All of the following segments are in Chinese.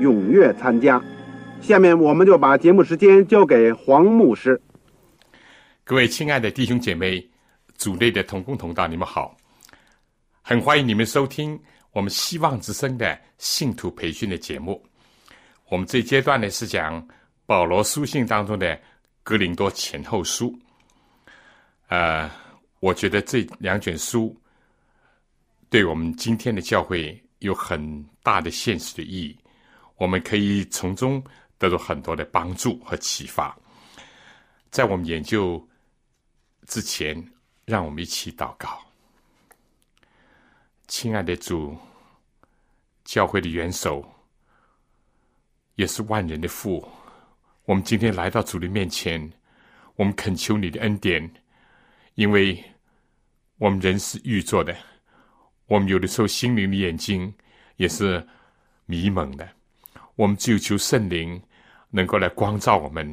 踊跃参加。下面我们就把节目时间交给黄牧师。各位亲爱的弟兄姐妹、组内的同工同道，你们好！很欢迎你们收听我们希望之声的信徒培训的节目。我们这阶段呢是讲保罗书信当中的格林多前后书。呃，我觉得这两卷书对我们今天的教会有很大的现实的意义，我们可以从中得到很多的帮助和启发。在我们研究之前，让我们一起祷告。亲爱的主，教会的元首，也是万人的父，我们今天来到主的面前，我们恳求你的恩典。因为我们人是愚拙的，我们有的时候心灵的眼睛也是迷蒙的，我们只有求圣灵能够来光照我们。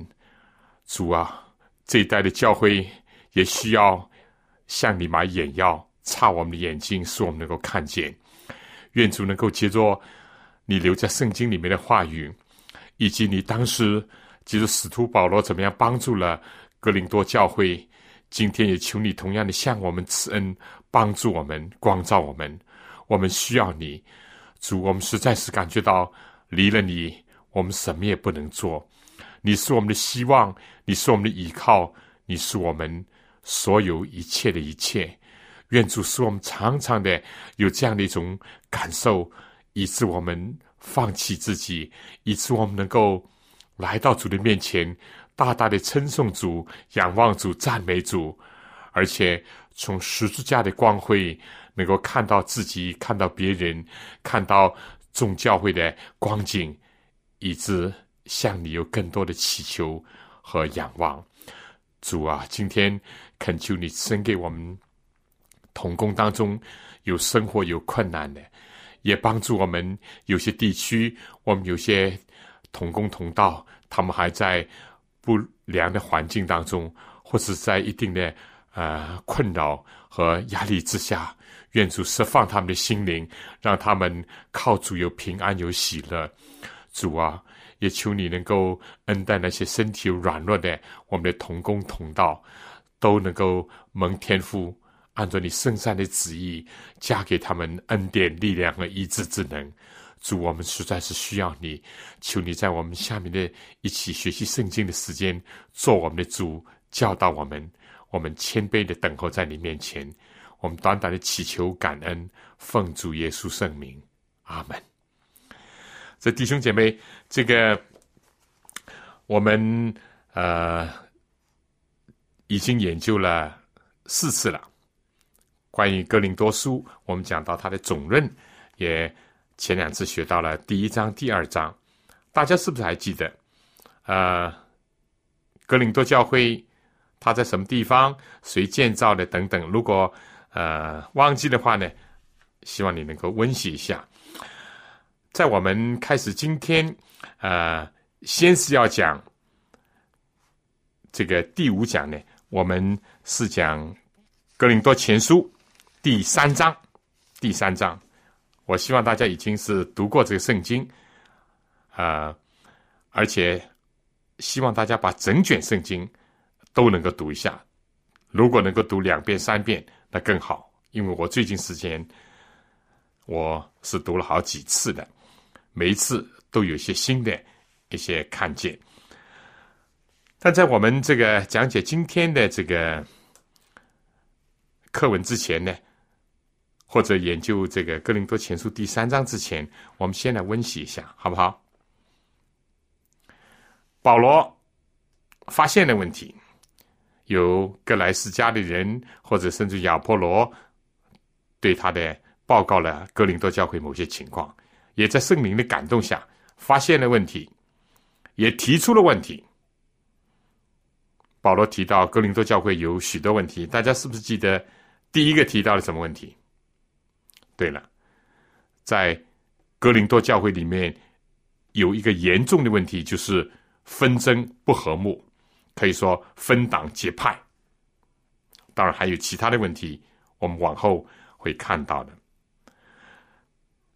主啊，这一代的教会也需要向你买眼药，擦我们的眼睛，使我们能够看见。愿主能够接着你留在圣经里面的话语，以及你当时记住使徒保罗怎么样帮助了格林多教会。今天也求你同样的向我们赐恩，帮助我们，光照我们。我们需要你，主。我们实在是感觉到离了你，我们什么也不能做。你是我们的希望，你是我们的依靠，你是我们所有一切的一切。愿主使我们常常的有这样的一种感受，以致我们放弃自己，以致我们能够来到主的面前。大大的称颂主、仰望主、赞美主，而且从十字架的光辉能够看到自己、看到别人、看到众教会的光景，以致向你有更多的祈求和仰望。主啊，今天恳求你生给我们同工当中有生活有困难的，也帮助我们有些地区，我们有些同工同道，他们还在。不良的环境当中，或是在一定的呃困扰和压力之下，愿主释放他们的心灵，让他们靠主有平安有喜乐。主啊，也求你能够恩待那些身体软弱的我们的同工同道，都能够蒙天父按照你圣善的旨意，加给他们恩典、力量和医治之能。主，我们实在是需要你，求你在我们下面的一起学习圣经的时间，做我们的主，教导我们。我们谦卑的等候在你面前，我们短短的祈求感恩，奉主耶稣圣名，阿门。这弟兄姐妹，这个我们呃已经研究了四次了。关于哥林多书，我们讲到它的总论也。前两次学到了第一章、第二章，大家是不是还记得？呃，哥林多教会它在什么地方？谁建造的？等等。如果呃忘记的话呢，希望你能够温习一下。在我们开始今天，呃，先是要讲这个第五讲呢，我们是讲格林多前书第三章，第三章。我希望大家已经是读过这个圣经，啊，而且希望大家把整卷圣经都能够读一下。如果能够读两遍、三遍，那更好。因为我最近时间我是读了好几次的，每一次都有些新的一些看见。但在我们这个讲解今天的这个课文之前呢，或者研究这个《哥林多前书》第三章之前，我们先来温习一下，好不好？保罗发现的问题，有格莱斯家的人，或者甚至亚波罗对他的报告了格林多教会某些情况，也在圣灵的感动下发现了问题，也提出了问题。保罗提到格林多教会有许多问题，大家是不是记得第一个提到了什么问题？对了，在格林多教会里面有一个严重的问题，就是。纷争不和睦，可以说分党结派。当然还有其他的问题，我们往后会看到的。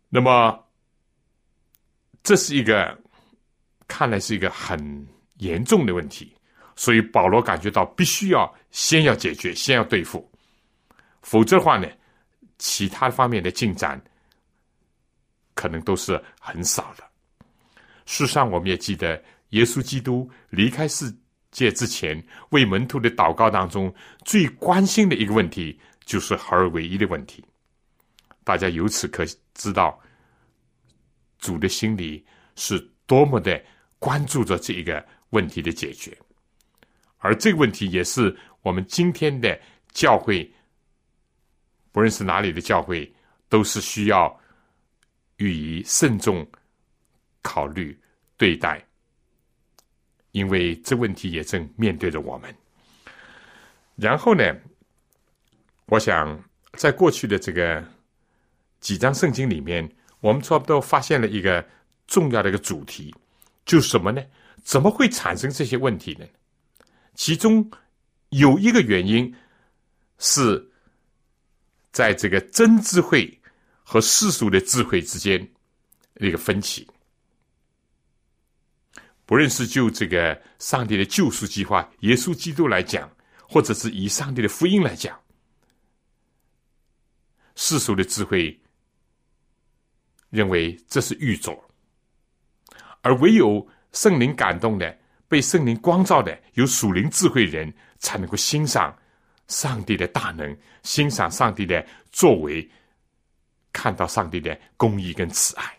那么，这是一个看来是一个很严重的问题，所以保罗感觉到必须要先要解决，先要对付，否则的话呢，其他方面的进展可能都是很少的。事实上，我们也记得。耶稣基督离开世界之前，为门徒的祷告当中，最关心的一个问题就是合而为一的问题。大家由此可知道，主的心里是多么的关注着这一个问题的解决。而这个问题也是我们今天的教会，不论是哪里的教会，都是需要予以慎重考虑对待。因为这问题也正面对着我们。然后呢，我想在过去的这个几章圣经里面，我们差不多发现了一个重要的一个主题，就是什么呢？怎么会产生这些问题呢？其中有一个原因是在这个真智慧和世俗的智慧之间一个分歧。不论是就这个上帝的救赎计划、耶稣基督来讲，或者是以上帝的福音来讲，世俗的智慧认为这是预作，而唯有圣灵感动的、被圣灵光照的、有属灵智慧人才能够欣赏上帝的大能，欣赏上帝的作为，看到上帝的公义跟慈爱。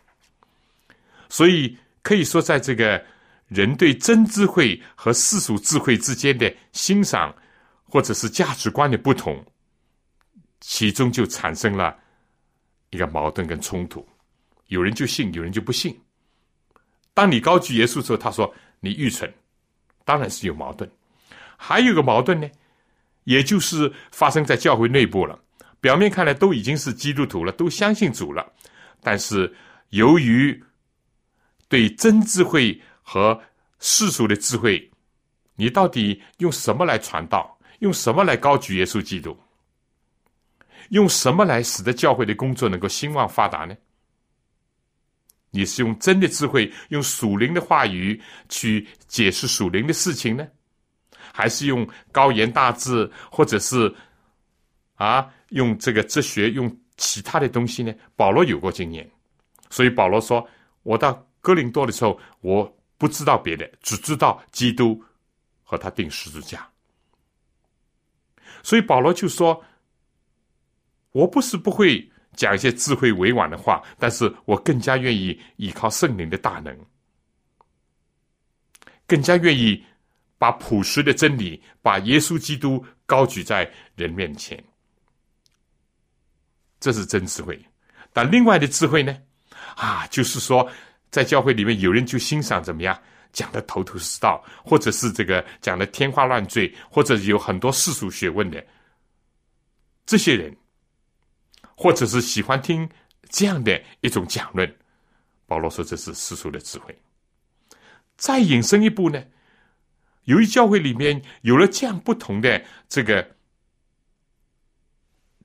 所以可以说，在这个。人对真智慧和世俗智慧之间的欣赏，或者是价值观的不同，其中就产生了一个矛盾跟冲突。有人就信，有人就不信。当你高举耶稣之后，他说你愚蠢，当然是有矛盾。还有个矛盾呢，也就是发生在教会内部了。表面看来都已经是基督徒了，都相信主了，但是由于对真智慧。和世俗的智慧，你到底用什么来传道？用什么来高举耶稣基督？用什么来使得教会的工作能够兴旺发达呢？你是用真的智慧，用属灵的话语去解释属灵的事情呢，还是用高言大志，或者是啊，用这个哲学，用其他的东西呢？保罗有过经验，所以保罗说：“我到哥林多的时候，我。”不知道别的，只知道基督和他钉十字架。所以保罗就说：“我不是不会讲一些智慧委婉的话，但是我更加愿意依靠圣灵的大能，更加愿意把朴实的真理，把耶稣基督高举在人面前。这是真智慧。但另外的智慧呢？啊，就是说。”在教会里面，有人就欣赏怎么样讲的头头是道，或者是这个讲的天花乱坠，或者有很多世俗学问的这些人，或者是喜欢听这样的一种讲论。保罗说这是世俗的智慧。再引申一步呢，由于教会里面有了这样不同的这个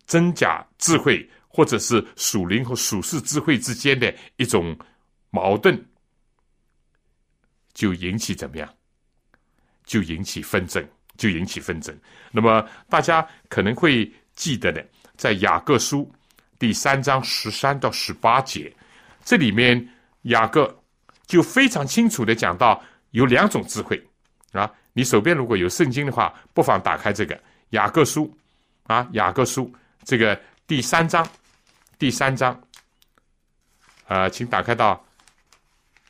真假智慧，或者是属灵和属世智慧之间的一种。矛盾就引起怎么样？就引起纷争，就引起纷争。那么大家可能会记得的，在雅各书第三章十三到十八节，这里面雅各就非常清楚的讲到有两种智慧啊。你手边如果有圣经的话，不妨打开这个雅各书啊，雅各书这个第三章，第三章，啊，请打开到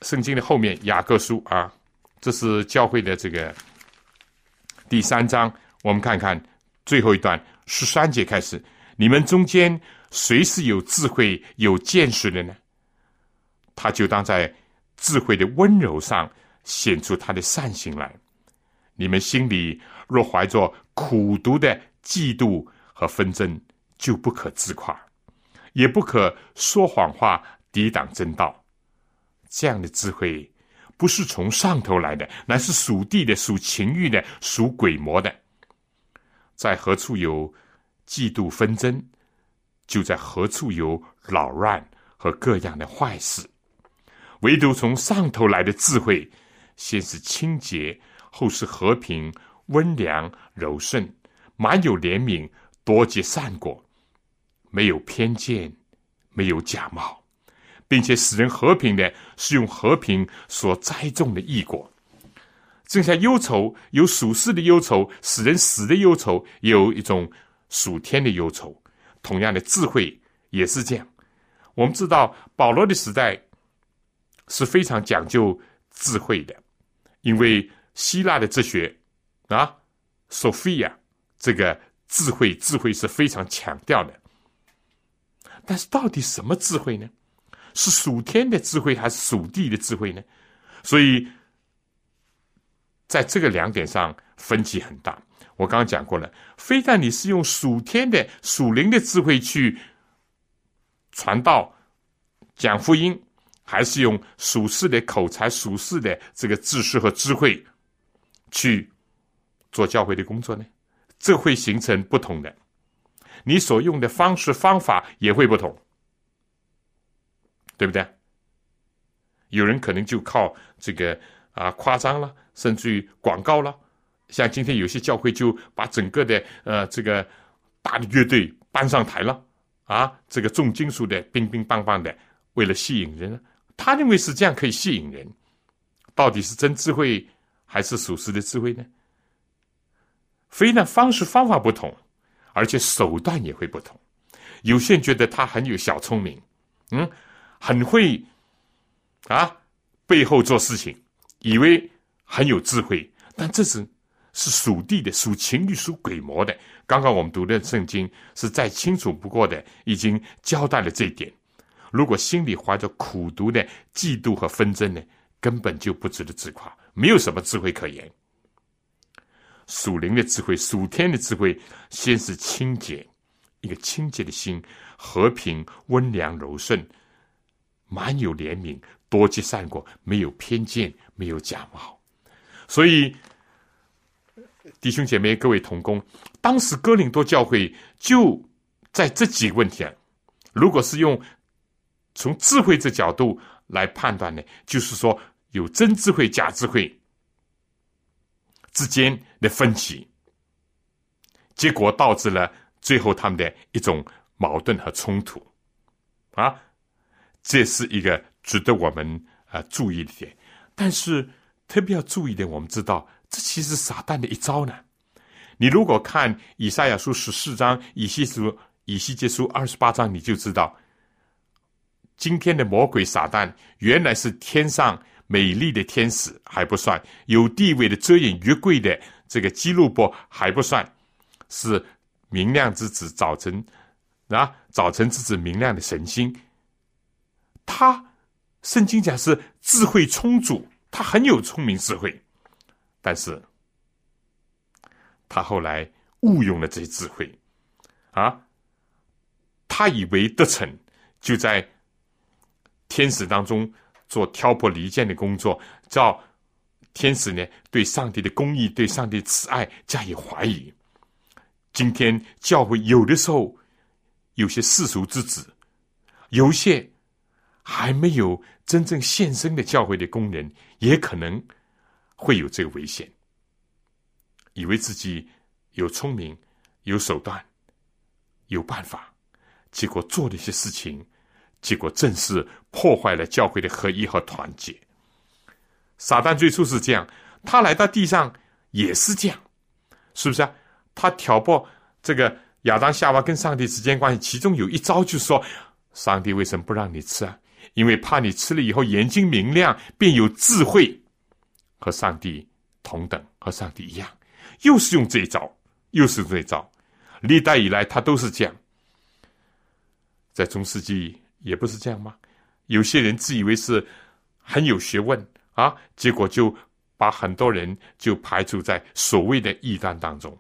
圣经的后面雅各书啊，这是教会的这个第三章，我们看看最后一段十三节开始，你们中间谁是有智慧、有见识的呢？他就当在智慧的温柔上显出他的善行来。你们心里若怀着苦毒的嫉妒和纷争，就不可自夸，也不可说谎话抵挡真道。这样的智慧不是从上头来的，乃是属地的、属情欲的、属鬼魔的。在何处有嫉妒纷争，就在何处有扰乱和各样的坏事。唯独从上头来的智慧，先是清洁。后是和平、温良、柔顺，满有怜悯，多结善果，没有偏见，没有假冒，并且使人和平的是用和平所栽种的异果。正像忧愁有属世的忧愁，使人死的忧愁，有一种属天的忧愁。同样的智慧也是这样。我们知道保罗的时代是非常讲究智慧的，因为。希腊的哲学啊，Sophia，这个智慧，智慧是非常强调的。但是，到底什么智慧呢？是属天的智慧还是属地的智慧呢？所以，在这个两点上分歧很大。我刚刚讲过了，非但你是用属天的、属灵的智慧去传道、讲福音，还是用属世的口才、属世的这个知识和智慧。去做教会的工作呢，这会形成不同的，你所用的方式方法也会不同，对不对？有人可能就靠这个啊夸张了，甚至于广告了，像今天有些教会就把整个的呃这个大的乐队搬上台了，啊，这个重金属的乒乒乓乓的，为了吸引人，他认为是这样可以吸引人，到底是真智慧？还是属实的智慧呢？非呢方式方法不同，而且手段也会不同。有些人觉得他很有小聪明，嗯，很会啊，背后做事情，以为很有智慧，但这是是属地的、属情欲、属鬼魔的。刚刚我们读的圣经是再清楚不过的，已经交代了这一点。如果心里怀着苦毒的嫉妒和纷争呢，根本就不值得自夸。没有什么智慧可言。属灵的智慧，属天的智慧，先是清洁，一个清洁的心，和平、温良、柔顺，满有怜悯，多积善果，没有偏见，没有假冒。所以，弟兄姐妹、各位同工，当时哥林多教会就在这几个问题啊。如果是用从智慧这角度来判断呢，就是说。有真智慧、假智慧之间的分歧，结果导致了最后他们的一种矛盾和冲突，啊，这是一个值得我们啊注意的点。但是特别要注意的，我们知道这其实撒旦的一招呢。你如果看以赛亚书十四章、以西书、以西结书二十八章，你就知道，今天的魔鬼撒旦原来是天上。美丽的天使还不算，有地位的遮掩月桂的这个基路伯还不算，是明亮之子早晨啊，早晨之子明亮的神星。他圣经讲是智慧充足，他很有聪明智慧，但是他后来误用了这些智慧啊，他以为得逞，就在天使当中。做挑拨离间的工作，叫天使呢对上帝的公义、对上帝的慈爱加以怀疑。今天教会有的时候有些世俗之子，有些还没有真正献身的教会的工人，也可能会有这个危险，以为自己有聪明、有手段、有办法，结果做了一些事情，结果正是破坏了教会的合一和团结。撒旦最初是这样，他来到地上也是这样，是不是啊？他挑拨这个亚当夏娃跟上帝之间关系，其中有一招就是说，上帝为什么不让你吃啊？因为怕你吃了以后眼睛明亮，便有智慧，和上帝同等，和上帝一样。又是用这一招，又是这一招，历代以来他都是这样。在中世纪也不是这样吗？有些人自以为是很有学问啊，结果就把很多人就排除在所谓的异端当中。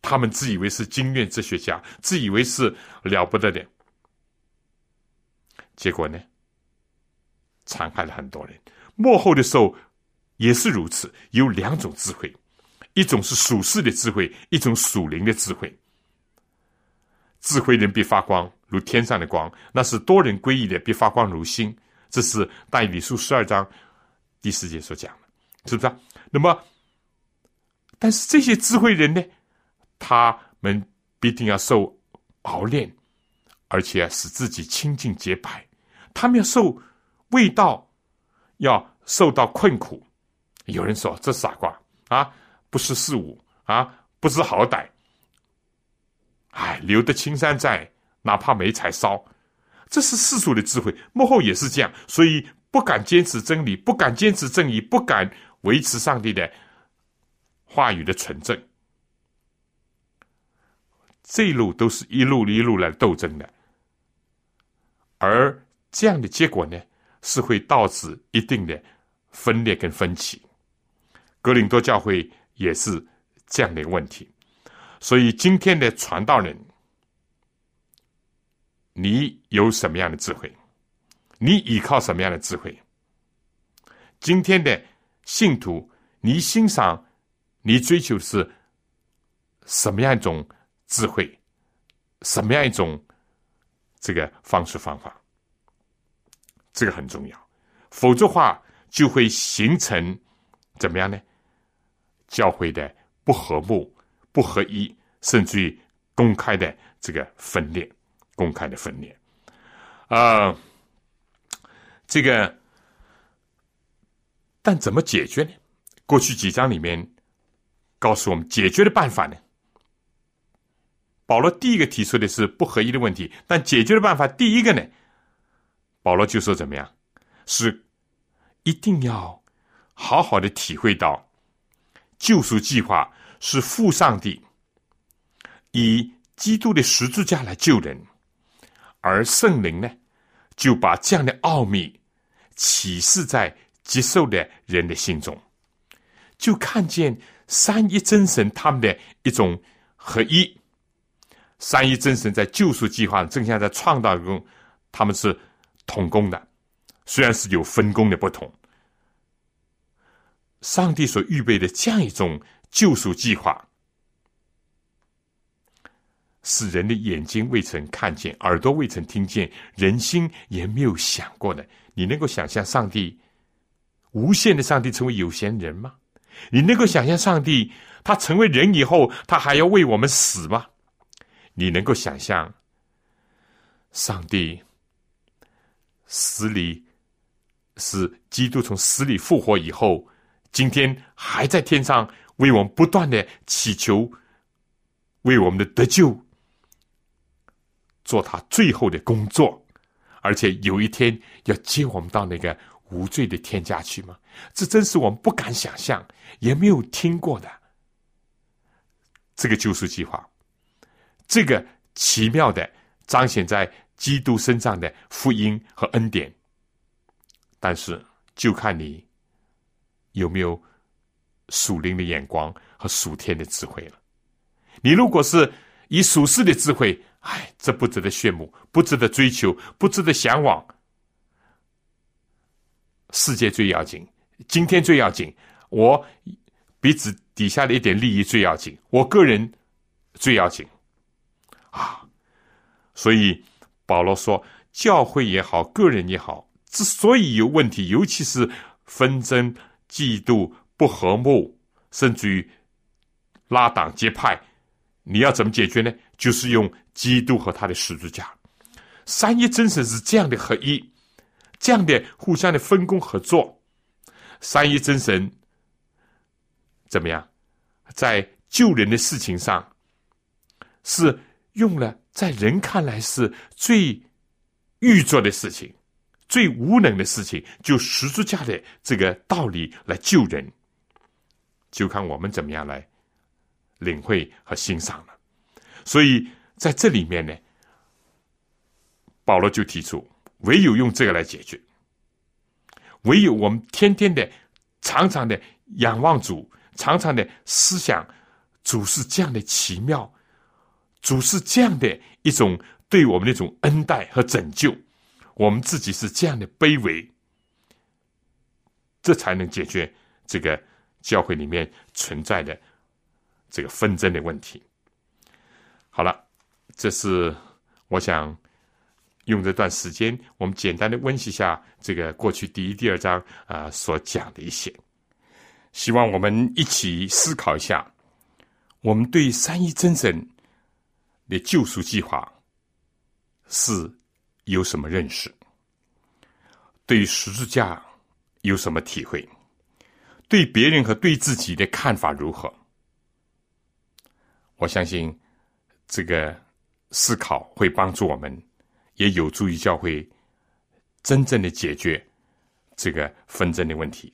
他们自以为是经验哲学家，自以为是了不得的，结果呢，残害了很多人。幕后的时候也是如此，有两种智慧，一种是属世的智慧，一种属灵的智慧。智慧人必发光，如天上的光；那是多人归依的，必发光如星。这是大理书十二章第四节所讲的，是不是？啊那么，但是这些智慧人呢？他们必定要受熬炼，而且使自己清净洁白。他们要受味道，要受到困苦。有人说这傻瓜啊，不识事物啊，不知好歹。哎，留得青山在，哪怕没柴烧。这是世俗的智慧，幕后也是这样，所以不敢坚持真理，不敢坚持正义，不敢维持上帝的话语的纯正。这一路都是一路一路来斗争的，而这样的结果呢，是会导致一定的分裂跟分歧。格林多教会也是这样的一个问题，所以今天的传道人，你有什么样的智慧？你依靠什么样的智慧？今天的信徒，你欣赏、你追求是什么样一种？智慧，什么样一种这个方式方法？这个很重要，否则话就会形成怎么样呢？教会的不和睦、不合一，甚至于公开的这个分裂，公开的分裂。啊，这个，但怎么解决呢？过去几章里面告诉我们解决的办法呢？保罗第一个提出的是不合一的问题，但解决的办法，第一个呢，保罗就说怎么样？是一定要好好的体会到救赎计划是父上帝以基督的十字架来救人，而圣灵呢，就把这样的奥秘启示在接受的人的心中，就看见三一真神他们的一种合一。三一真神在救赎计划正像在创造中，他们是同工的，虽然是有分工的不同。上帝所预备的这样一种救赎计划，使人的眼睛未曾看见，耳朵未曾听见，人心也没有想过的。你能够想象上帝无限的上帝成为有闲人吗？你能够想象上帝他成为人以后，他还要为我们死吗？你能够想象，上帝死里是基督从死里复活以后，今天还在天上为我们不断的祈求，为我们的得救做他最后的工作，而且有一天要接我们到那个无罪的天家去吗？这真是我们不敢想象，也没有听过的这个救赎计划。这个奇妙的彰显在基督身上的福音和恩典，但是就看你有没有属灵的眼光和属天的智慧了。你如果是以属世的智慧，哎，这不值得炫目，不值得追求，不值得向往。世界最要紧，今天最要紧，我鼻子底下的一点利益最要紧，我个人最要紧。啊，所以保罗说，教会也好，个人也好，之所以有问题，尤其是纷争、嫉妒、不和睦，甚至于拉党结派，你要怎么解决呢？就是用基督和他的十字架。三一真神是这样的合一，这样的互相的分工合作。三一真神怎么样，在救人的事情上，是用了在人看来是最欲做的事情、最无能的事情，就十字架的这个道理来救人，就看我们怎么样来领会和欣赏了。所以在这里面呢。保罗就提出，唯有用这个来解决，唯有我们天天的、常常的仰望主，常常的思想主是这样的奇妙，主是这样的一种对我们的一种恩待和拯救，我们自己是这样的卑微，这才能解决这个教会里面存在的这个纷争的问题。好了，这是我想。用这段时间，我们简单的温习一下这个过去第一、第二章啊所讲的一些，希望我们一起思考一下，我们对三一真神的救赎计划是有什么认识？对十字架有什么体会？对别人和对自己的看法如何？我相信这个思考会帮助我们。也有助于教会真正的解决这个纷争的问题。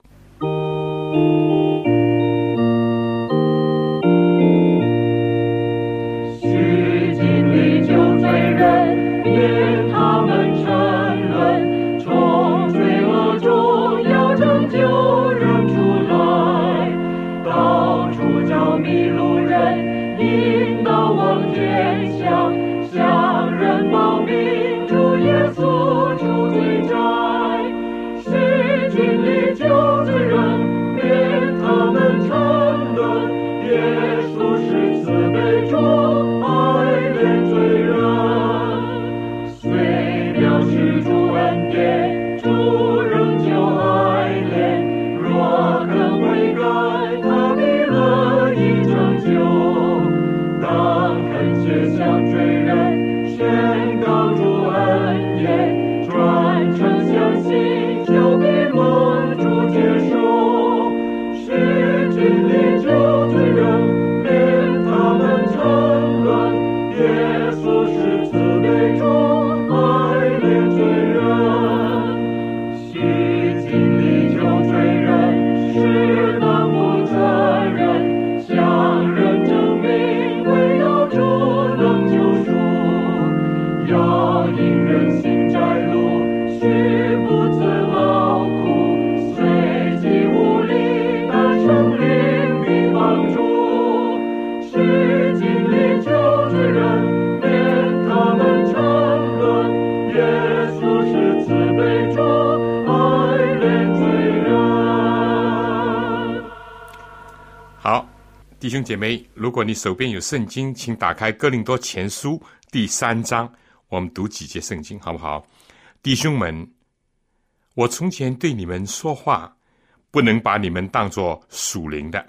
姐妹，如果你手边有圣经，请打开《哥林多前书》第三章，我们读几节圣经，好不好？弟兄们，我从前对你们说话，不能把你们当作属灵的，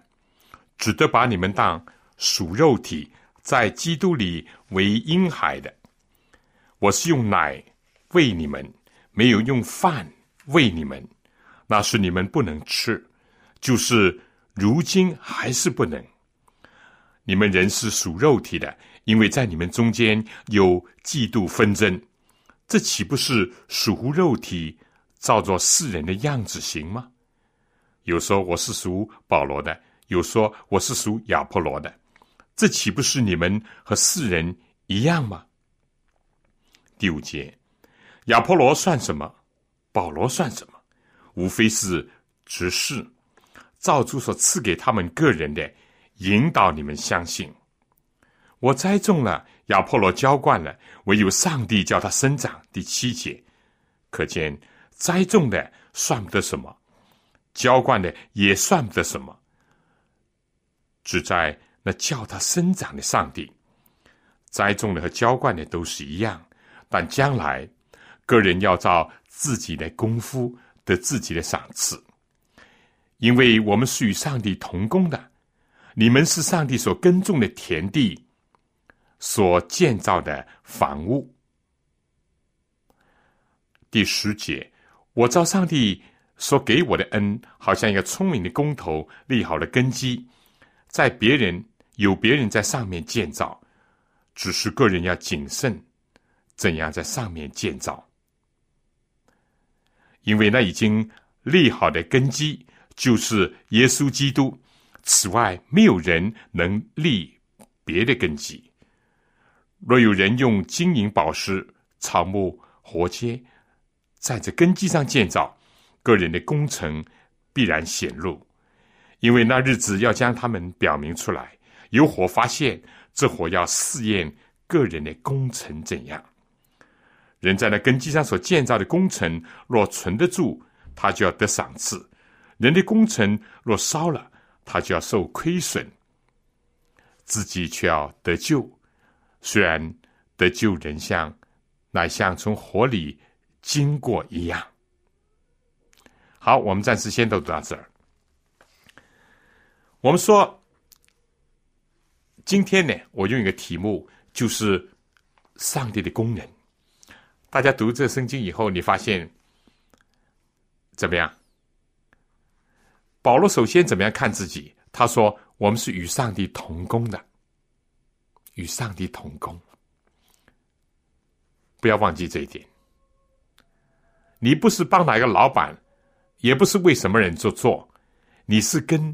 只得把你们当属肉体，在基督里为婴孩的。我是用奶喂你们，没有用饭喂你们，那是你们不能吃，就是如今还是不能。你们人是属肉体的，因为在你们中间有嫉妒纷争，这岂不是属肉体，照着世人的样子行吗？有说我是属保罗的，有说我是属亚波罗的，这岂不是你们和世人一样吗？第五节，亚波罗算什么？保罗算什么？无非是执事，造主所赐给他们个人的。引导你们相信，我栽种了，亚波罗浇灌了，唯有上帝叫它生长。第七节，可见栽种的算不得什么，浇灌的也算不得什么，只在那叫它生长的上帝。栽种的和浇灌的都是一样，但将来个人要照自己的功夫得自己的赏赐，因为我们是与上帝同工的。你们是上帝所耕种的田地，所建造的房屋。第十节，我照上帝所给我的恩，好像一个聪明的工头立好了根基，在别人有别人在上面建造，只是个人要谨慎，怎样在上面建造，因为那已经立好的根基就是耶稣基督，此外没有人能立别的根基。若有人用金银宝石、草木活接，在这根基上建造，个人的工程必然显露，因为那日子要将他们表明出来。有火发现，这火要试验个人的工程怎样。人在那根基上所建造的工程，若存得住，他就要得赏赐；人的工程若烧了，他就要受亏损，自己却要得救。虽然得救人像，乃像从火里经过一样。好，我们暂时先都读到这儿。我们说，今天呢，我用一个题目，就是上帝的工人。大家读这圣经以后，你发现怎么样？保罗首先怎么样看自己？他说：“我们是与上帝同工的。”与上帝同工，不要忘记这一点。你不是帮哪个老板，也不是为什么人做做，你是跟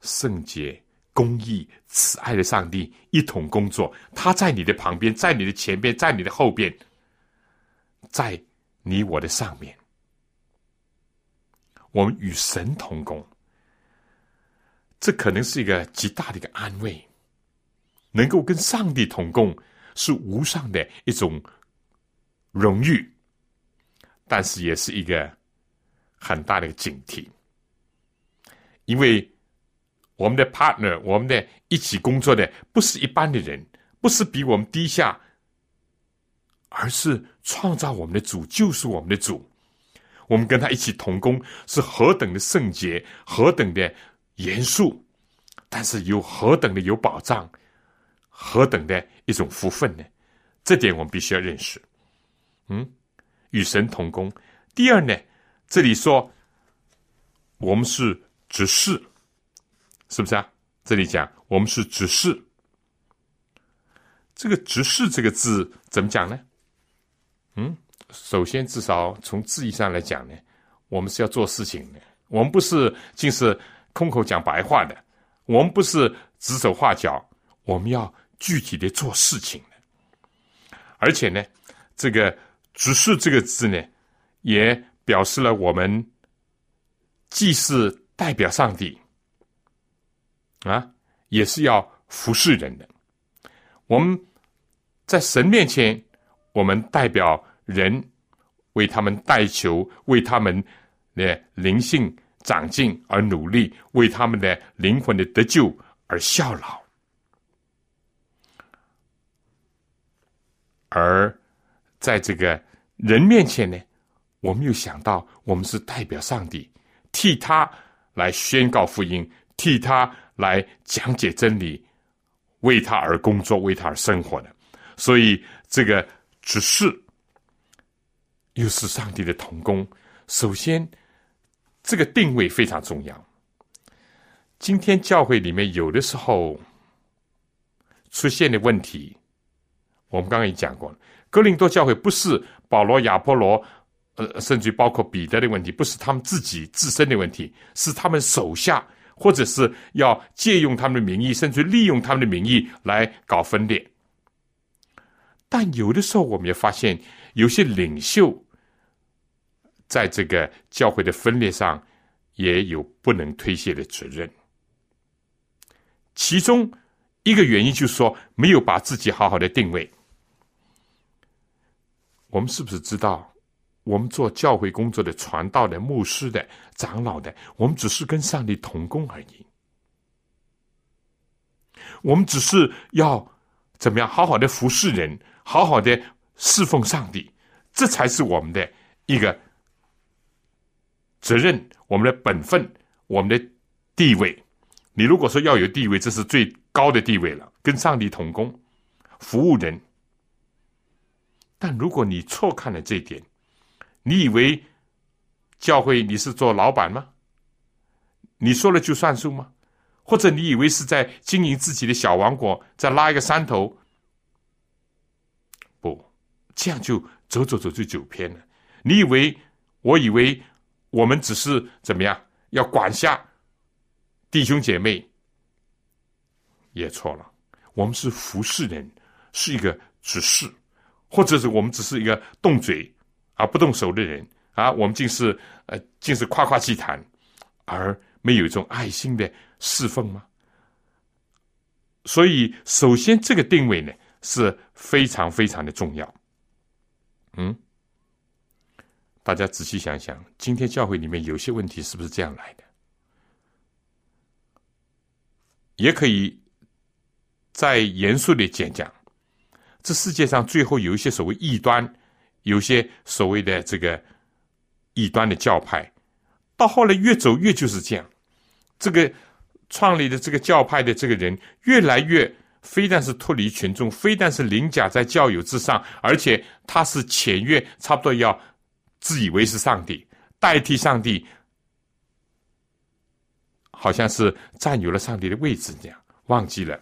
圣洁、公义、慈爱的上帝一同工作。他在你的旁边，在你的前边，在你的后边，在你我的上面。我们与神同工，这可能是一个极大的一个安慰。能够跟上帝同共，是无上的一种荣誉，但是也是一个很大的警惕，因为我们的 partner，我们的一起工作的不是一般的人，不是比我们低下，而是创造我们的主，就是我们的主。我们跟他一起同工，是何等的圣洁，何等的严肃，但是有何等的有保障。何等的一种福分呢？这点我们必须要认识。嗯，与神同工。第二呢，这里说我们是执事，是不是啊？这里讲我们是执事。这个“执事”这个字怎么讲呢？嗯，首先至少从字义上来讲呢，我们是要做事情的。我们不是尽是空口讲白话的，我们不是指手画脚，我们要。具体的做事情而且呢，这个“执事”这个字呢，也表示了我们既是代表上帝啊，也是要服侍人的。我们在神面前，我们代表人，为他们代求，为他们的灵性长进而努力，为他们的灵魂的得救而效劳。而在这个人面前呢，我们又想到，我们是代表上帝，替他来宣告福音，替他来讲解真理，为他而工作，为他而生活的。所以，这个只是又是上帝的童工。首先，这个定位非常重要。今天教会里面有的时候出现的问题。我们刚刚也讲过了，哥林多教会不是保罗、亚波罗，呃，甚至包括彼得的问题，不是他们自己自身的问题，是他们手下或者是要借用他们的名义，甚至利用他们的名义来搞分裂。但有的时候，我们也发现有些领袖在这个教会的分裂上也有不能推卸的责任，其中一个原因就是说没有把自己好好的定位。我们是不是知道，我们做教会工作的传道的、牧师的、长老的，我们只是跟上帝同工而已。我们只是要怎么样好好的服侍人，好好的侍奉上帝，这才是我们的一个责任，我们的本分，我们的地位。你如果说要有地位，这是最高的地位了，跟上帝同工，服务人。但如果你错看了这一点，你以为教会你是做老板吗？你说了就算数吗？或者你以为是在经营自己的小王国，在拉一个山头？不，这样就走走走就走偏了。你以为，我以为我们只是怎么样要管辖弟兄姐妹，也错了。我们是服侍人，是一个指示，或者是我们只是一个动嘴而不动手的人啊。我们竟是呃，竟是夸夸其谈，而没有一种爱心的侍奉吗？所以，首先这个定位呢是非常非常的重要。嗯。大家仔细想想，今天教会里面有些问题是不是这样来的？也可以再严肃的讲讲，这世界上最后有一些所谓异端，有些所谓的这个异端的教派，到后来越走越就是这样。这个创立的这个教派的这个人，越来越非但是脱离群众，非但是凌驾在教友之上，而且他是僭越，差不多要。自以为是上帝，代替上帝，好像是占有了上帝的位置这样，忘记了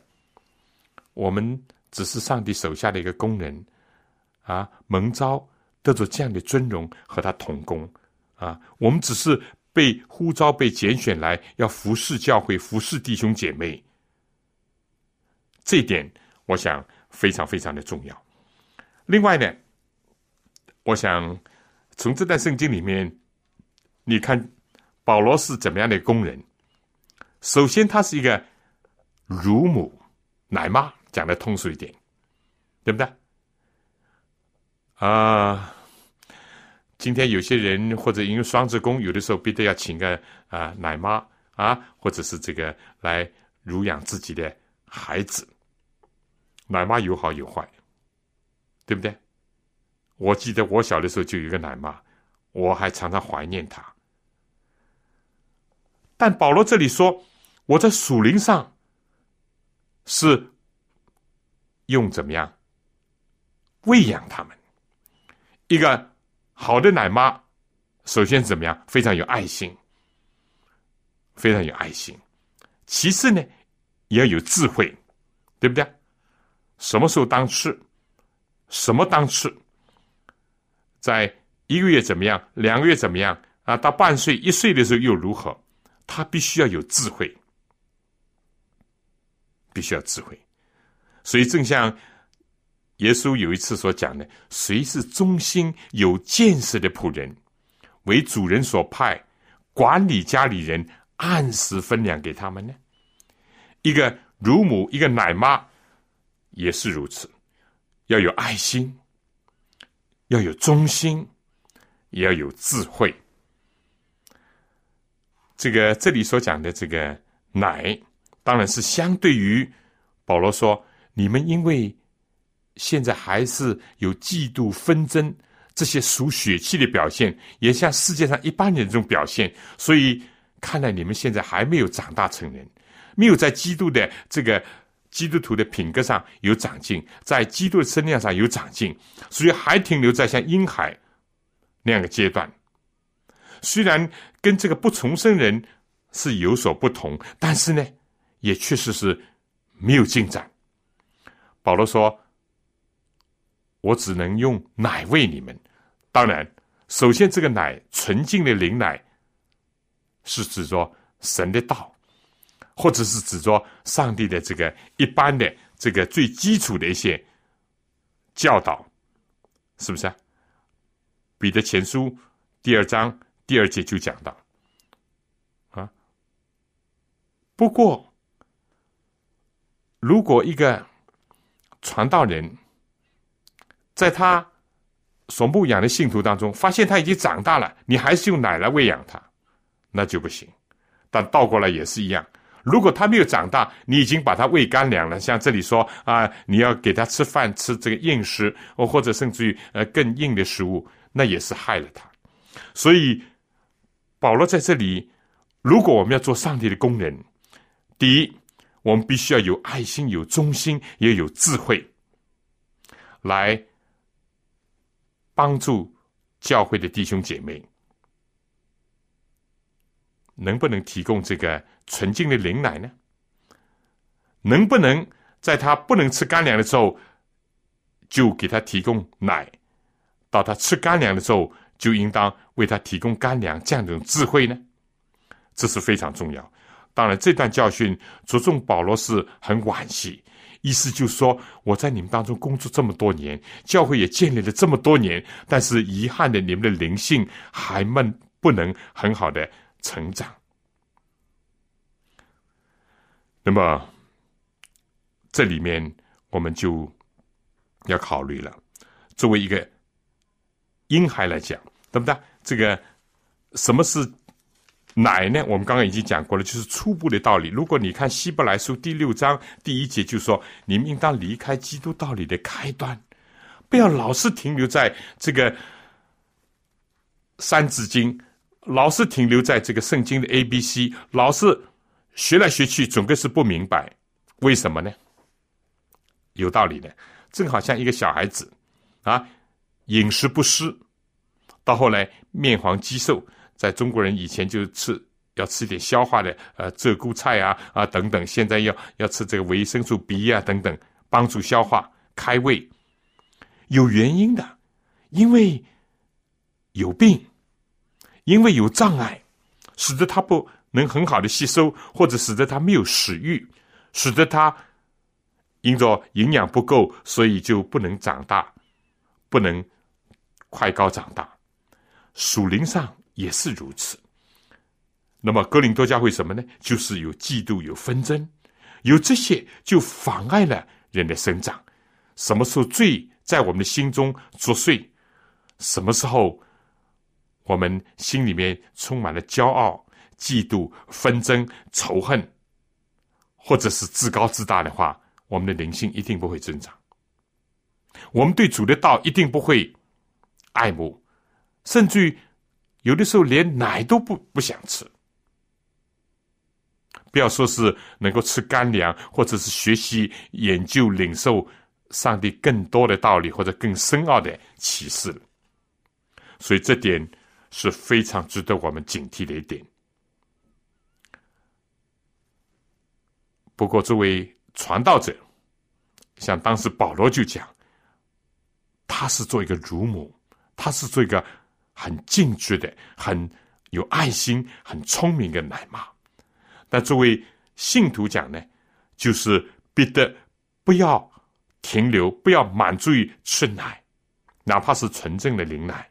我们只是上帝手下的一个工人啊，蒙召得着这样的尊荣和他同工啊，我们只是被呼召、被拣选来要服侍教会、服侍弟兄姐妹，这一点我想非常非常的重要。另外呢，我想。从这段圣经里面，你看保罗是怎么样的工人？首先，他是一个乳母奶妈，讲的通俗一点，对不对？啊，今天有些人或者因为双职工，有的时候必须要请个啊奶妈啊，或者是这个来乳养自己的孩子。奶妈有好有坏，对不对？我记得我小的时候就有一个奶妈，我还常常怀念她。但保罗这里说，我在属灵上是用怎么样喂养他们？一个好的奶妈，首先怎么样？非常有爱心，非常有爱心。其次呢，也要有智慧，对不对？什么时候当吃？什么当吃？在一个月怎么样？两个月怎么样？啊，到半岁、一岁的时候又如何？他必须要有智慧，必须要智慧。所以，正像耶稣有一次所讲的：“谁是忠心有见识的仆人，为主人所派，管理家里人，按时分粮给他们呢？”一个乳母，一个奶妈，也是如此，要有爱心。要有忠心，也要有智慧。这个这里所讲的这个奶，当然是相对于保罗说，你们因为现在还是有嫉妒纷争这些属血气的表现，也像世界上一般人这种表现，所以看来你们现在还没有长大成人，没有在基督的这个。基督徒的品格上有长进，在基督的身量上有长进，所以还停留在像婴孩那样的阶段。虽然跟这个不重生人是有所不同，但是呢，也确实是没有进展。保罗说：“我只能用奶喂你们。当然，首先这个奶纯净的灵奶，是指着神的道。”或者是指着上帝的这个一般的这个最基础的一些教导，是不是啊？彼得前书第二章第二节就讲到啊。不过，如果一个传道人在他所牧养的信徒当中，发现他已经长大了，你还是用奶来喂养他，那就不行。但倒过来也是一样。如果他没有长大，你已经把他喂干粮了。像这里说啊，你要给他吃饭，吃这个硬食，或或者甚至于呃更硬的食物，那也是害了他。所以保罗在这里，如果我们要做上帝的工人，第一，我们必须要有爱心、有忠心，也有智慧，来帮助教会的弟兄姐妹，能不能提供这个纯净的灵奶呢？能不能在他不能吃干粮的时候，就给他提供奶；到他吃干粮的时候，就应当为他提供干粮？这样一种智慧呢？这是非常重要。当然，这段教训着重保罗是很惋惜。意思就是说，我在你们当中工作这么多年，教会也建立了这么多年，但是遗憾的，你们的灵性还闷，不能很好的成长。那么，这里面我们就要考虑了。作为一个婴孩来讲，对不对？这个什么是？奶呢？我们刚刚已经讲过了，就是初步的道理。如果你看希伯来书第六章第一节，就说你们应当离开基督道理的开端，不要老是停留在这个三字经，老是停留在这个圣经的 A、B、C，老是学来学去，总归是不明白为什么呢？有道理的，正好像一个小孩子啊，饮食不施，到后来面黄肌瘦。在中国人以前就吃要吃点消化的，呃，鹧鸪菜啊啊等等。现在要要吃这个维生素 B 啊等等，帮助消化开胃。有原因的，因为有病，因为有障碍，使得他不能很好的吸收，或者使得他没有食欲，使得他因着营养不够，所以就不能长大，不能快高长大。属灵上。也是如此。那么，哥林多教会什么呢？就是有嫉妒、有纷争，有这些就妨碍了人的生长。什么时候罪在我们的心中作祟？什么时候我们心里面充满了骄傲、嫉妒、纷争、仇恨，或者是自高自大的话，我们的灵性一定不会增长。我们对主的道一定不会爱慕，甚至于。有的时候连奶都不不想吃，不要说是能够吃干粮，或者是学习研究领受上帝更多的道理或者更深奥的启示。所以这点是非常值得我们警惕的一点。不过作为传道者，像当时保罗就讲，他是做一个乳母，他是做一个。很尽职的，很有爱心、很聪明的奶妈。但作为信徒讲呢，就是逼得不要停留，不要满足于吃奶，哪怕是纯正的灵奶，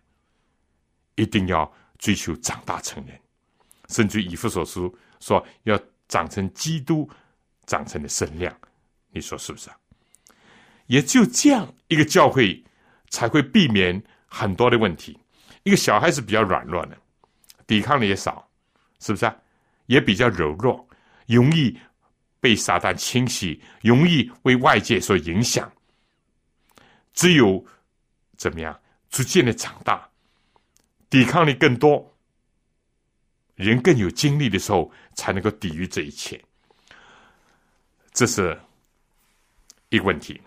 一定要追求长大成人。甚至以弗所书说要长成基督长成的身量，你说是不是啊？也就这样一个教会才会避免很多的问题。一个小孩子比较软弱的，抵抗力也少，是不是啊？也比较柔弱，容易被撒旦侵袭，容易为外界所影响。只有怎么样，逐渐的长大，抵抗力更多，人更有精力的时候，才能够抵御这一切。这是一个问题。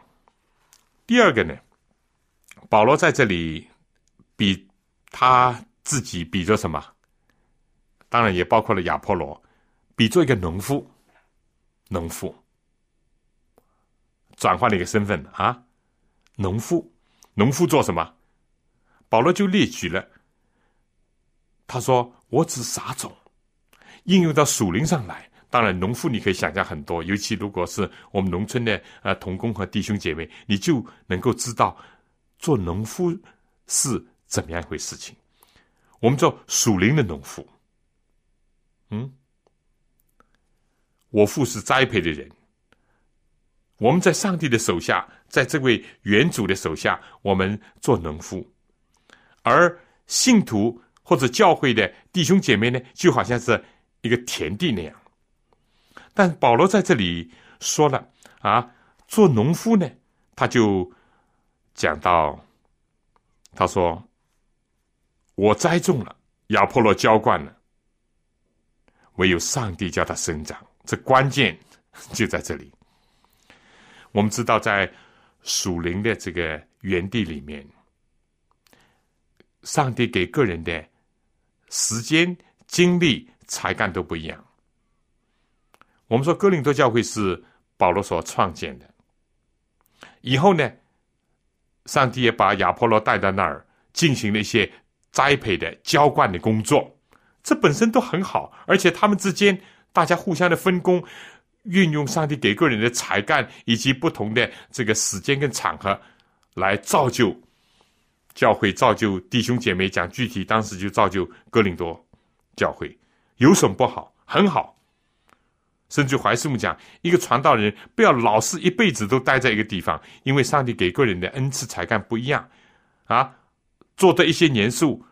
第二个呢，保罗在这里比。他自己比作什么？当然也包括了亚波罗，比作一个农夫。农夫转换了一个身份啊，农夫，农夫做什么？保罗就列举了。他说：“我只撒种，应用到属灵上来。当然，农夫你可以想象很多，尤其如果是我们农村的呃童工和弟兄姐妹，你就能够知道做农夫是。”怎么样一回事情？我们做属灵的农夫，嗯，我父是栽培的人，我们在上帝的手下，在这位原主的手下，我们做农夫，而信徒或者教会的弟兄姐妹呢，就好像是一个田地那样。但保罗在这里说了啊，做农夫呢，他就讲到，他说。我栽种了，亚波罗浇灌了，唯有上帝叫它生长。这关键就在这里。我们知道，在属灵的这个园地里面，上帝给个人的时间、精力、才干都不一样。我们说哥林多教会是保罗所创建的，以后呢，上帝也把亚波罗带到那儿，进行了一些栽培的、浇灌的工作，这本身都很好，而且他们之间大家互相的分工。运用上帝给个人的才干，以及不同的这个时间跟场合，来造就教会，造就弟兄姐妹。讲具体，当时就造就哥林多教会，有什么不好？很好。甚至怀师母讲，一个传道人不要老是一辈子都待在一个地方，因为上帝给个人的恩赐才干不一样啊。做的一些年数，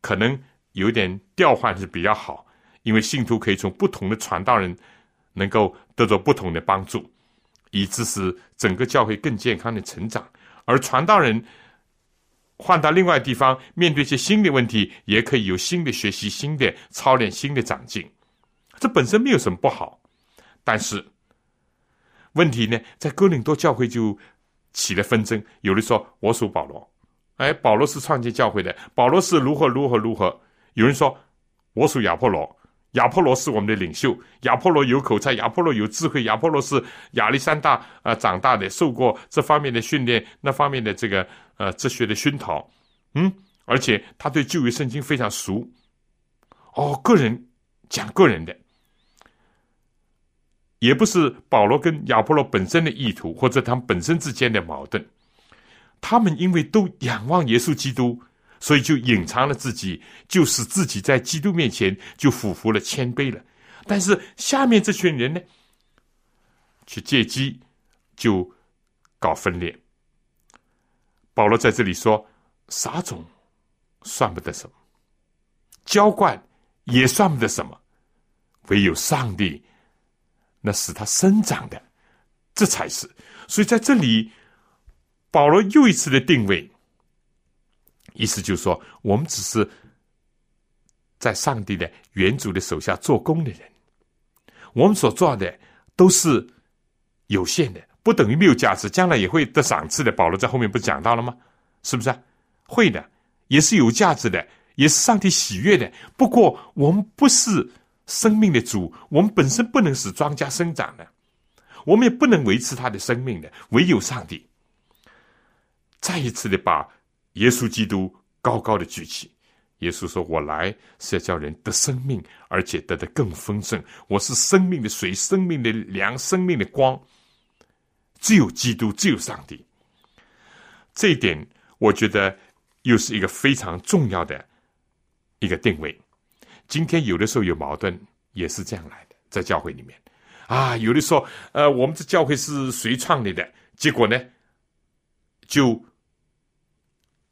可能有点调换是比较好，因为信徒可以从不同的传道人。能够得到不同的帮助，以致使整个教会更健康的成长。而传道人换到另外地方，面对一些新的问题，也可以有新的学习、新的操练、新的长进。这本身没有什么不好，但是问题呢，在哥林多教会就起了纷争。有的说我属保罗，哎，保罗是创建教会的，保罗是如何如何如何。有人说我属亚波罗。亚波罗是我们的领袖，亚波罗有口才，亚波罗有智慧，亚波罗是亚历山大啊长大的，受过这方面的训练，那方面的这个呃哲学的熏陶，嗯，而且他对旧约圣经非常熟。哦，个人讲个人的，也不是保罗跟亚波罗本身的意图，或者他们本身之间的矛盾，他们因为都仰望耶稣基督。所以就隐藏了自己，就使自己在基督面前就俯伏了、谦卑了。但是下面这群人呢，去借机就搞分裂。保罗在这里说：撒种算不得什么，浇灌也算不得什么，唯有上帝那使它生长的，这才是。所以在这里，保罗又一次的定位。意思就是说，我们只是在上帝的原主的手下做工的人，我们所做的都是有限的，不等于没有价值，将来也会得赏赐的。保罗在后面不是讲到了吗？是不是？会的，也是有价值的，也是上帝喜悦的。不过，我们不是生命的主，我们本身不能使庄稼生长的，我们也不能维持他的生命的，唯有上帝。再一次的把。耶稣基督高高的举起，耶稣说：“我来是要叫人得生命，而且得的更丰盛。我是生命的水，生命的粮，生命的光。只有基督，只有上帝。这一点，我觉得又是一个非常重要的一个定位。今天有的时候有矛盾，也是这样来的，在教会里面啊，有的说，呃，我们这教会是谁创立的？结果呢，就。”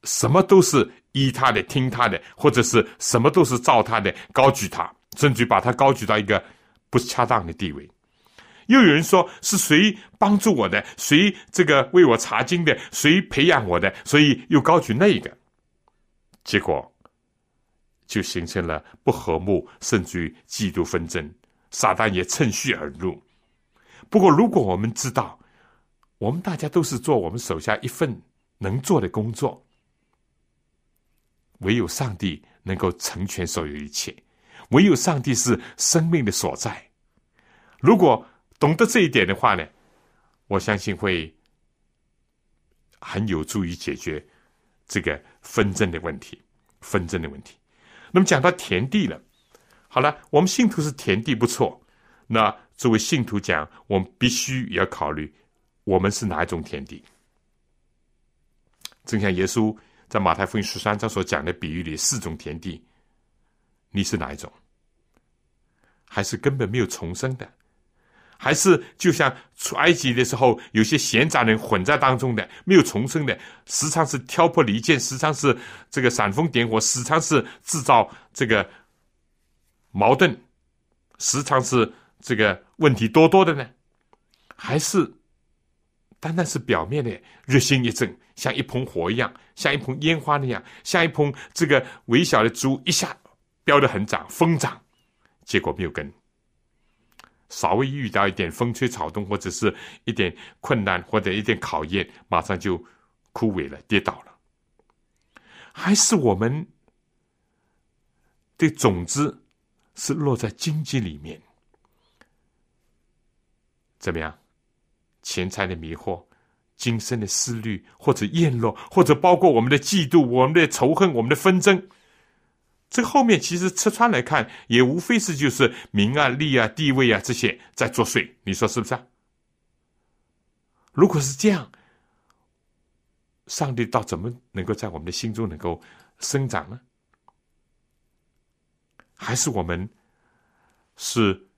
什么都是依他的、听他的，或者是什么都是照他的，高举他，甚至把他高举到一个不恰当的地位。又有人说是谁帮助我的，谁这个为我查经的，谁培养我的，所以又高举那个，结果就形成了不和睦，甚至于嫉妒纷争。撒旦也趁虚而入。不过，如果我们知道，我们大家都是做我们手下一份能做的工作。唯有上帝能够成全所有一切，唯有上帝是生命的所在。如果懂得这一点的话呢，我相信会很有助于解决这个纷争的问题。纷争的问题。那么讲到田地了，好了，我们信徒是田地不错。那作为信徒讲，我们必须也要考虑，我们是哪一种田地。正像耶稣。在马太福音十三章所讲的比喻里，四种田地，你是哪一种？还是根本没有重生的？还是就像出埃及的时候，有些闲杂人混在当中的，没有重生的，时常是挑拨离间，时常是这个煽风点火，时常是制造这个矛盾，时常是这个问题多多的呢？还是？单单是表面的热心一阵，像一捧火一样，像一捧烟花那样，像一捧这个微小的竹，一下飙得很长，疯长，结果没有根。稍微遇到一点风吹草动，或者是一点困难，或者一点考验，马上就枯萎了，跌倒了。还是我们的种子是落在荆棘里面？怎么样？钱财的迷惑，今生的思虑，或者厌乐，或者包括我们的嫉妒、我们的仇恨、我们的纷争，这后面其实吃穿来看，也无非是就是名啊、利啊、地位啊这些在作祟。你说是不是啊？如果是这样，上帝到怎么能够在我们的心中能够生长呢？还是我们是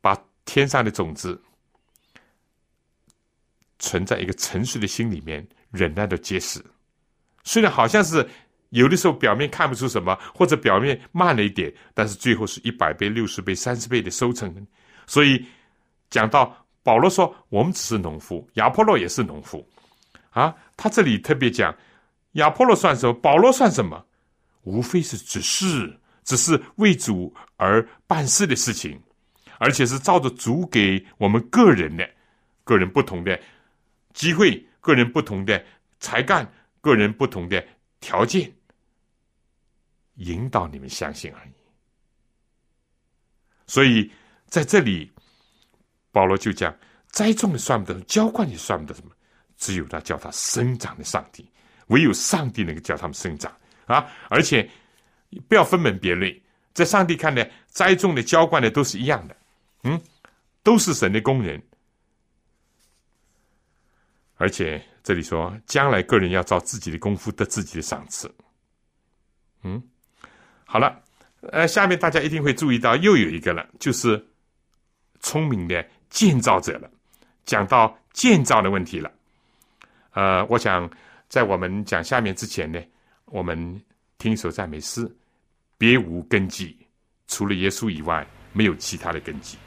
把天上的种子？存在一个沉睡的心里面，忍耐的结实。虽然好像是有的时候表面看不出什么，或者表面慢了一点，但是最后是一百倍、六十倍、三十倍的收成。所以讲到保罗说，我们只是农夫，亚波罗也是农夫啊。他这里特别讲，亚波罗算什么？保罗算什么？无非是只是只是为主而办事的事情，而且是照着主给我们个人的、个人不同的。机会，个人不同的才干，个人不同的条件，引导你们相信而已。所以在这里，保罗就讲：栽种的算不得，浇灌也算不得什么，只有他叫他生长的上帝，唯有上帝能够叫他们生长啊！而且不要分门别类，在上帝看来，栽种的、浇灌的都是一样的，嗯，都是神的工人。而且这里说，将来个人要照自己的功夫得自己的赏赐。嗯，好了，呃，下面大家一定会注意到又有一个了，就是聪明的建造者了。讲到建造的问题了，呃，我想在我们讲下面之前呢，我们听一首赞美诗，别无根基，除了耶稣以外，没有其他的根基。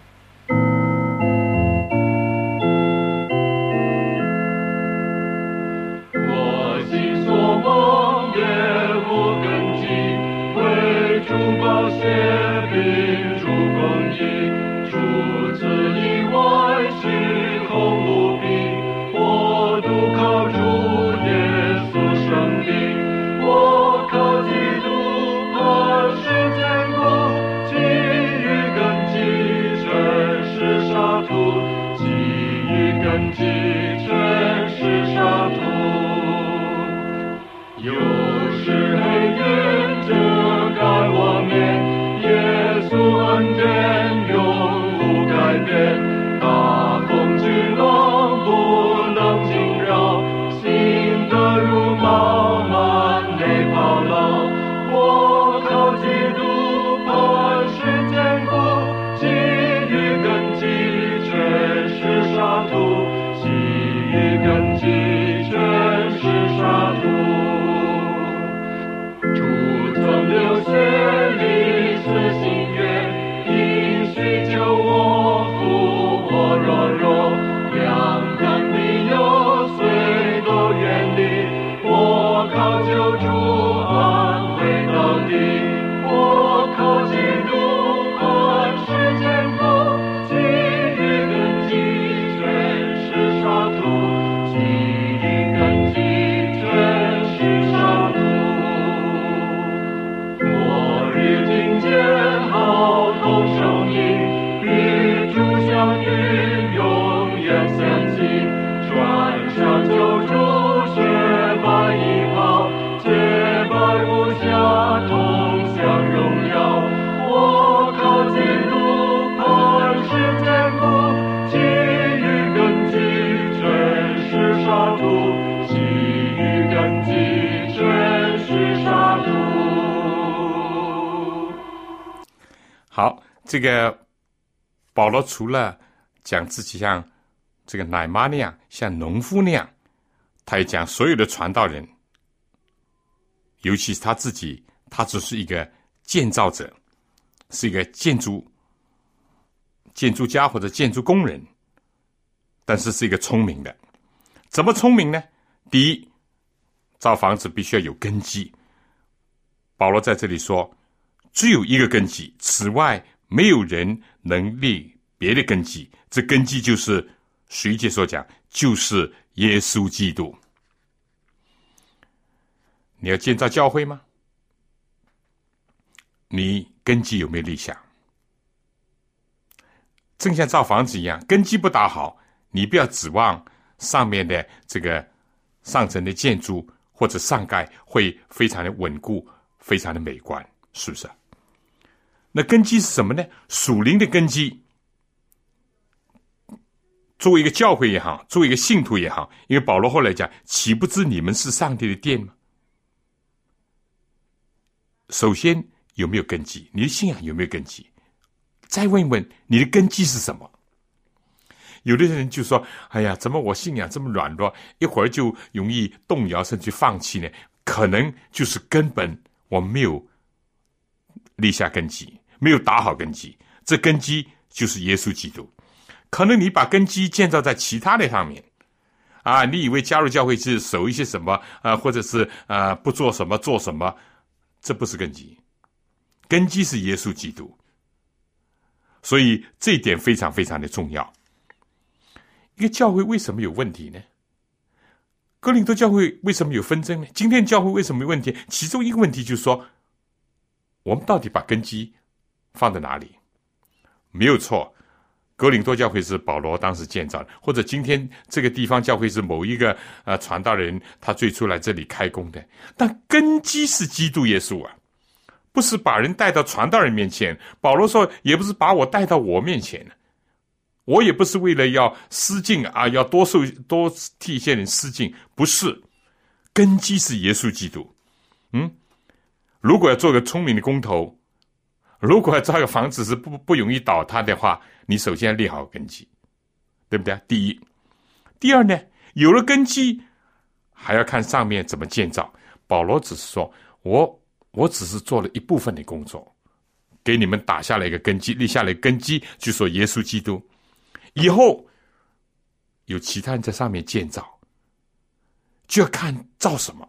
这个保罗除了讲自己像这个奶妈那样，像农夫那样，他也讲所有的传道人，尤其是他自己，他只是一个建造者，是一个建筑建筑家或者建筑工人，但是是一个聪明的。怎么聪明呢？第一，造房子必须要有根基。保罗在这里说，只有一个根基，此外。没有人能立别的根基，这根基就是随节所讲，就是耶稣基督。你要建造教会吗？你根基有没有立下？正像造房子一样，根基不打好，你不要指望上面的这个上层的建筑或者上盖会非常的稳固、非常的美观，是不是？那根基是什么呢？属灵的根基。作为一个教会也好，作为一个信徒也好，因为保罗后来讲，岂不知你们是上帝的殿吗？首先。有没有根基？你的信仰有没有根基？再问一问你的根基是什么？有的人就说：“哎呀，怎么我信仰这么软弱，一会儿就容易动摇，甚至放弃呢？”可能就是根本我没有立下根基，没有打好根基。这根基就是耶稣基督。可能你把根基建造在其他的上面啊，你以为加入教会是守一些什么啊，或者是啊不做什么做什么，这不是根基。根基是耶稣基督，所以这一点非常非常的重要。一个教会为什么有问题呢？哥林多教会为什么有纷争呢？今天教会为什么有问题？其中一个问题就是说，我们到底把根基放在哪里？没有错，格林多教会是保罗当时建造的，或者今天这个地方教会是某一个呃传道人他最初来这里开工的，但根基是基督耶稣啊。不是把人带到传道人面前，保罗说，也不是把我带到我面前我也不是为了要施敬啊，要多受多替一些人施敬，不是，根基是耶稣基督。嗯，如果要做个聪明的工头，如果要造个房子是不不容易倒塌的话，你首先要立好根基，对不对？第一，第二呢，有了根基，还要看上面怎么建造。保罗只是说我。我只是做了一部分的工作，给你们打下了一个根基，立下来根基，就说耶稣基督，以后有其他人在上面建造，就要看造什么。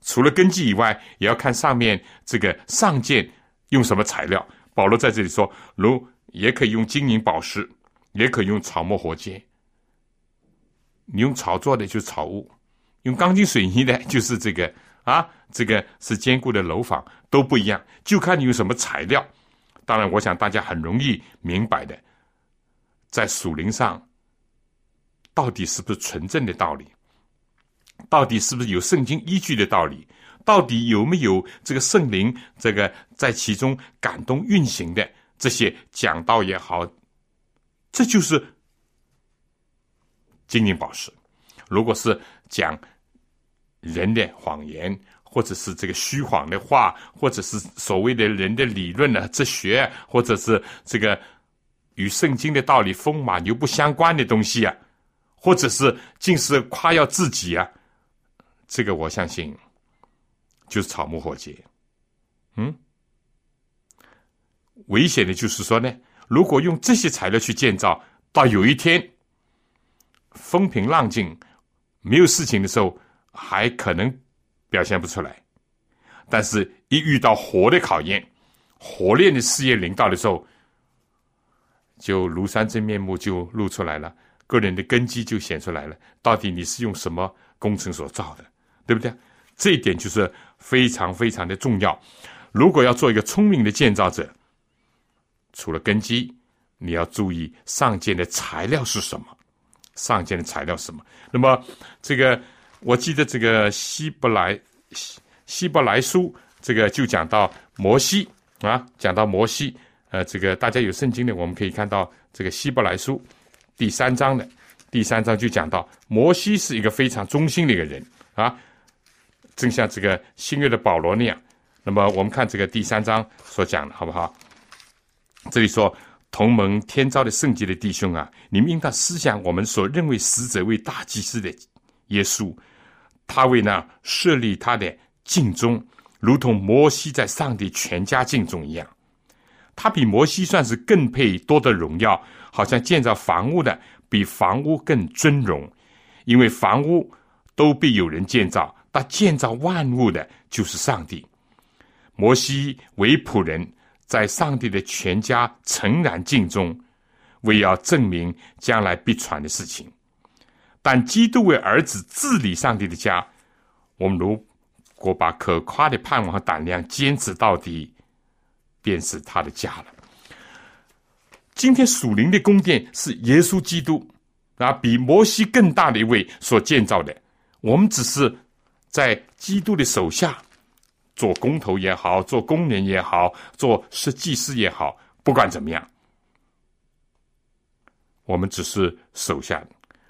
除了根基以外，也要看上面这个上建用什么材料。保罗在这里说，如也可以用金银宝石，也可以用草木火秸。你用草做的就是草屋，用钢筋水泥的 就是这个。啊，这个是坚固的楼房都不一样，就看你用什么材料。当然，我想大家很容易明白的，在属灵上，到底是不是纯正的道理？到底是不是有圣经依据的道理？到底有没有这个圣灵这个在其中感动运行的这些讲道也好，这就是金银宝石。如果是讲。人的谎言，或者是这个虚谎的话，或者是所谓的人的理论呢、哲学，或者是这个与圣经的道理风马牛不相关的东西啊，或者是尽是夸耀自己啊，这个我相信就是草木火劫。嗯，危险的就是说呢，如果用这些材料去建造，到有一天风平浪静、没有事情的时候。还可能表现不出来，但是一遇到火的考验、火炼的事业领导的时候，就庐山真面目就露出来了，个人的根基就显出来了。到底你是用什么工程所造的，对不对？这一点就是非常非常的重要。如果要做一个聪明的建造者，除了根基，你要注意上建的材料是什么，上建的材料是什么。那么这个。我记得这个希伯来希希伯来书，这个就讲到摩西啊，讲到摩西，呃，这个大家有圣经的，我们可以看到这个希伯来书第三章的第三章就讲到摩西是一个非常忠心的一个人啊，正像这个新约的保罗那样。那么我们看这个第三章所讲的好不好？这里说同盟天朝的圣洁的弟兄啊，你们应当思想我们所认为死者为大祭司的耶稣。他为呢设立他的敬宗，如同摩西在上帝全家敬重一样。他比摩西算是更配多的荣耀，好像建造房屋的比房屋更尊荣，因为房屋都必有人建造，但建造万物的就是上帝。摩西为仆人，在上帝的全家诚然敬重，为要证明将来必传的事情。但基督为儿子治理上帝的家，我们如果把可夸的盼望和胆量坚持到底，便是他的家了。今天属灵的宫殿是耶稣基督啊，比摩西更大的一位所建造的。我们只是在基督的手下做工头也好，做工人也好，做设计师也好，不管怎么样，我们只是手下。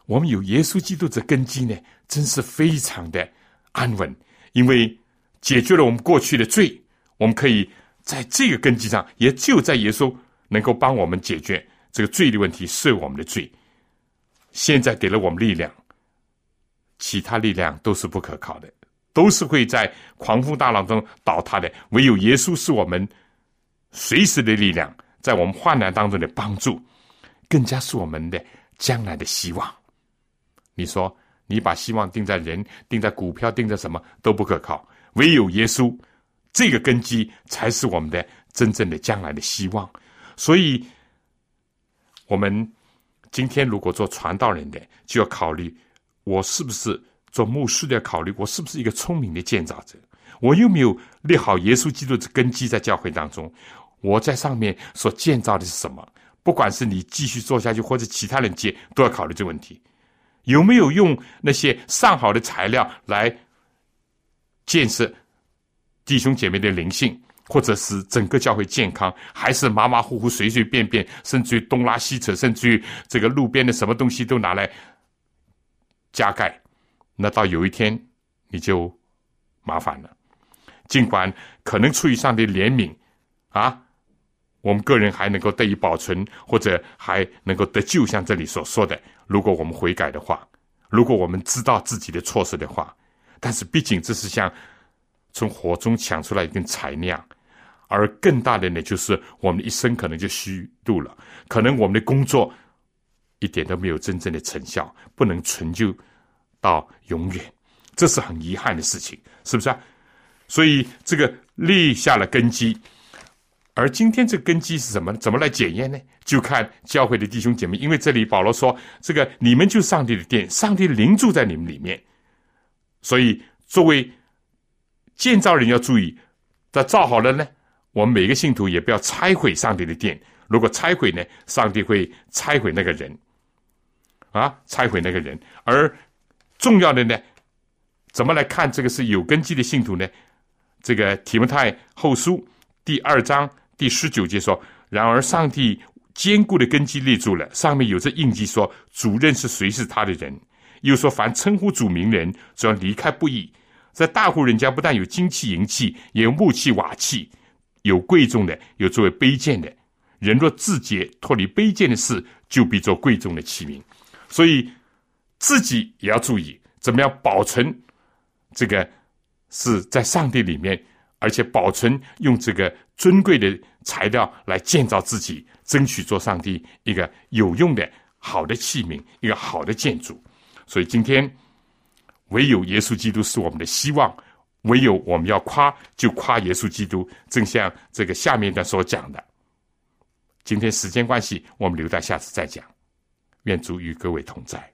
我们有耶稣基督这根基呢，真是非常的安稳，因为解决了我们过去的罪，我们可以在这个根基上，也就在耶稣。能够帮我们解决这个罪的问题，赦我们的罪。现在给了我们力量，其他力量都是不可靠的，都是会在狂风大浪中倒塌的。唯有耶稣是我们随时的力量，在我们患难当中的帮助，更加是我们的将来的希望。你说，你把希望定在人、定在股票、定在什么都不可靠，唯有耶稣这个根基才是我们的真正的将来的希望。所以，我们今天如果做传道人的，就要考虑我是不是做牧师的，考虑我是不是一个聪明的建造者，我又没有立好耶稣基督的根基在教会当中，我在上面所建造的是什么？不管是你继续做下去，或者其他人接，都要考虑这个问题，有没有用那些上好的材料来建设弟兄姐妹的灵性？或者是整个教会健康，还是马马虎虎、随随便便，甚至于东拉西扯，甚至于这个路边的什么东西都拿来加盖，那到有一天你就麻烦了。尽管可能出于上帝怜悯啊，我们个人还能够得以保存，或者还能够得救，像这里所说的，如果我们悔改的话，如果我们知道自己的错失的话，但是毕竟这是像从火中抢出来一根柴那样。而更大的呢，就是我们的一生可能就虚度了，可能我们的工作一点都没有真正的成效，不能成就到永远，这是很遗憾的事情，是不是啊？所以这个立下了根基，而今天这根基是什么？怎么来检验呢？就看教会的弟兄姐妹，因为这里保罗说，这个你们就是上帝的殿，上帝的灵住在你们里面，所以作为建造人要注意，在造好了呢。我们每个信徒也不要拆毁上帝的殿。如果拆毁呢，上帝会拆毁那个人，啊，拆毁那个人。而重要的呢，怎么来看这个是有根基的信徒呢？这个提摩太后书第二章第十九节说：“然而上帝坚固的根基立住了，上面有着印记，说主任是谁是他的人。又说凡称呼主名人，只要离开不义。在大户人家，不但有金器银器，也有木器瓦器。”有贵重的，有作为卑贱的。人若自洁脱离卑贱的事，就必做贵重的器皿。所以自己也要注意，怎么样保存这个是在上帝里面，而且保存用这个尊贵的材料来建造自己，争取做上帝一个有用的好的器皿，一个好的建筑。所以今天唯有耶稣基督是我们的希望。唯有我们要夸，就夸耶稣基督，正像这个下面的所讲的。今天时间关系，我们留待下次再讲。愿主与各位同在。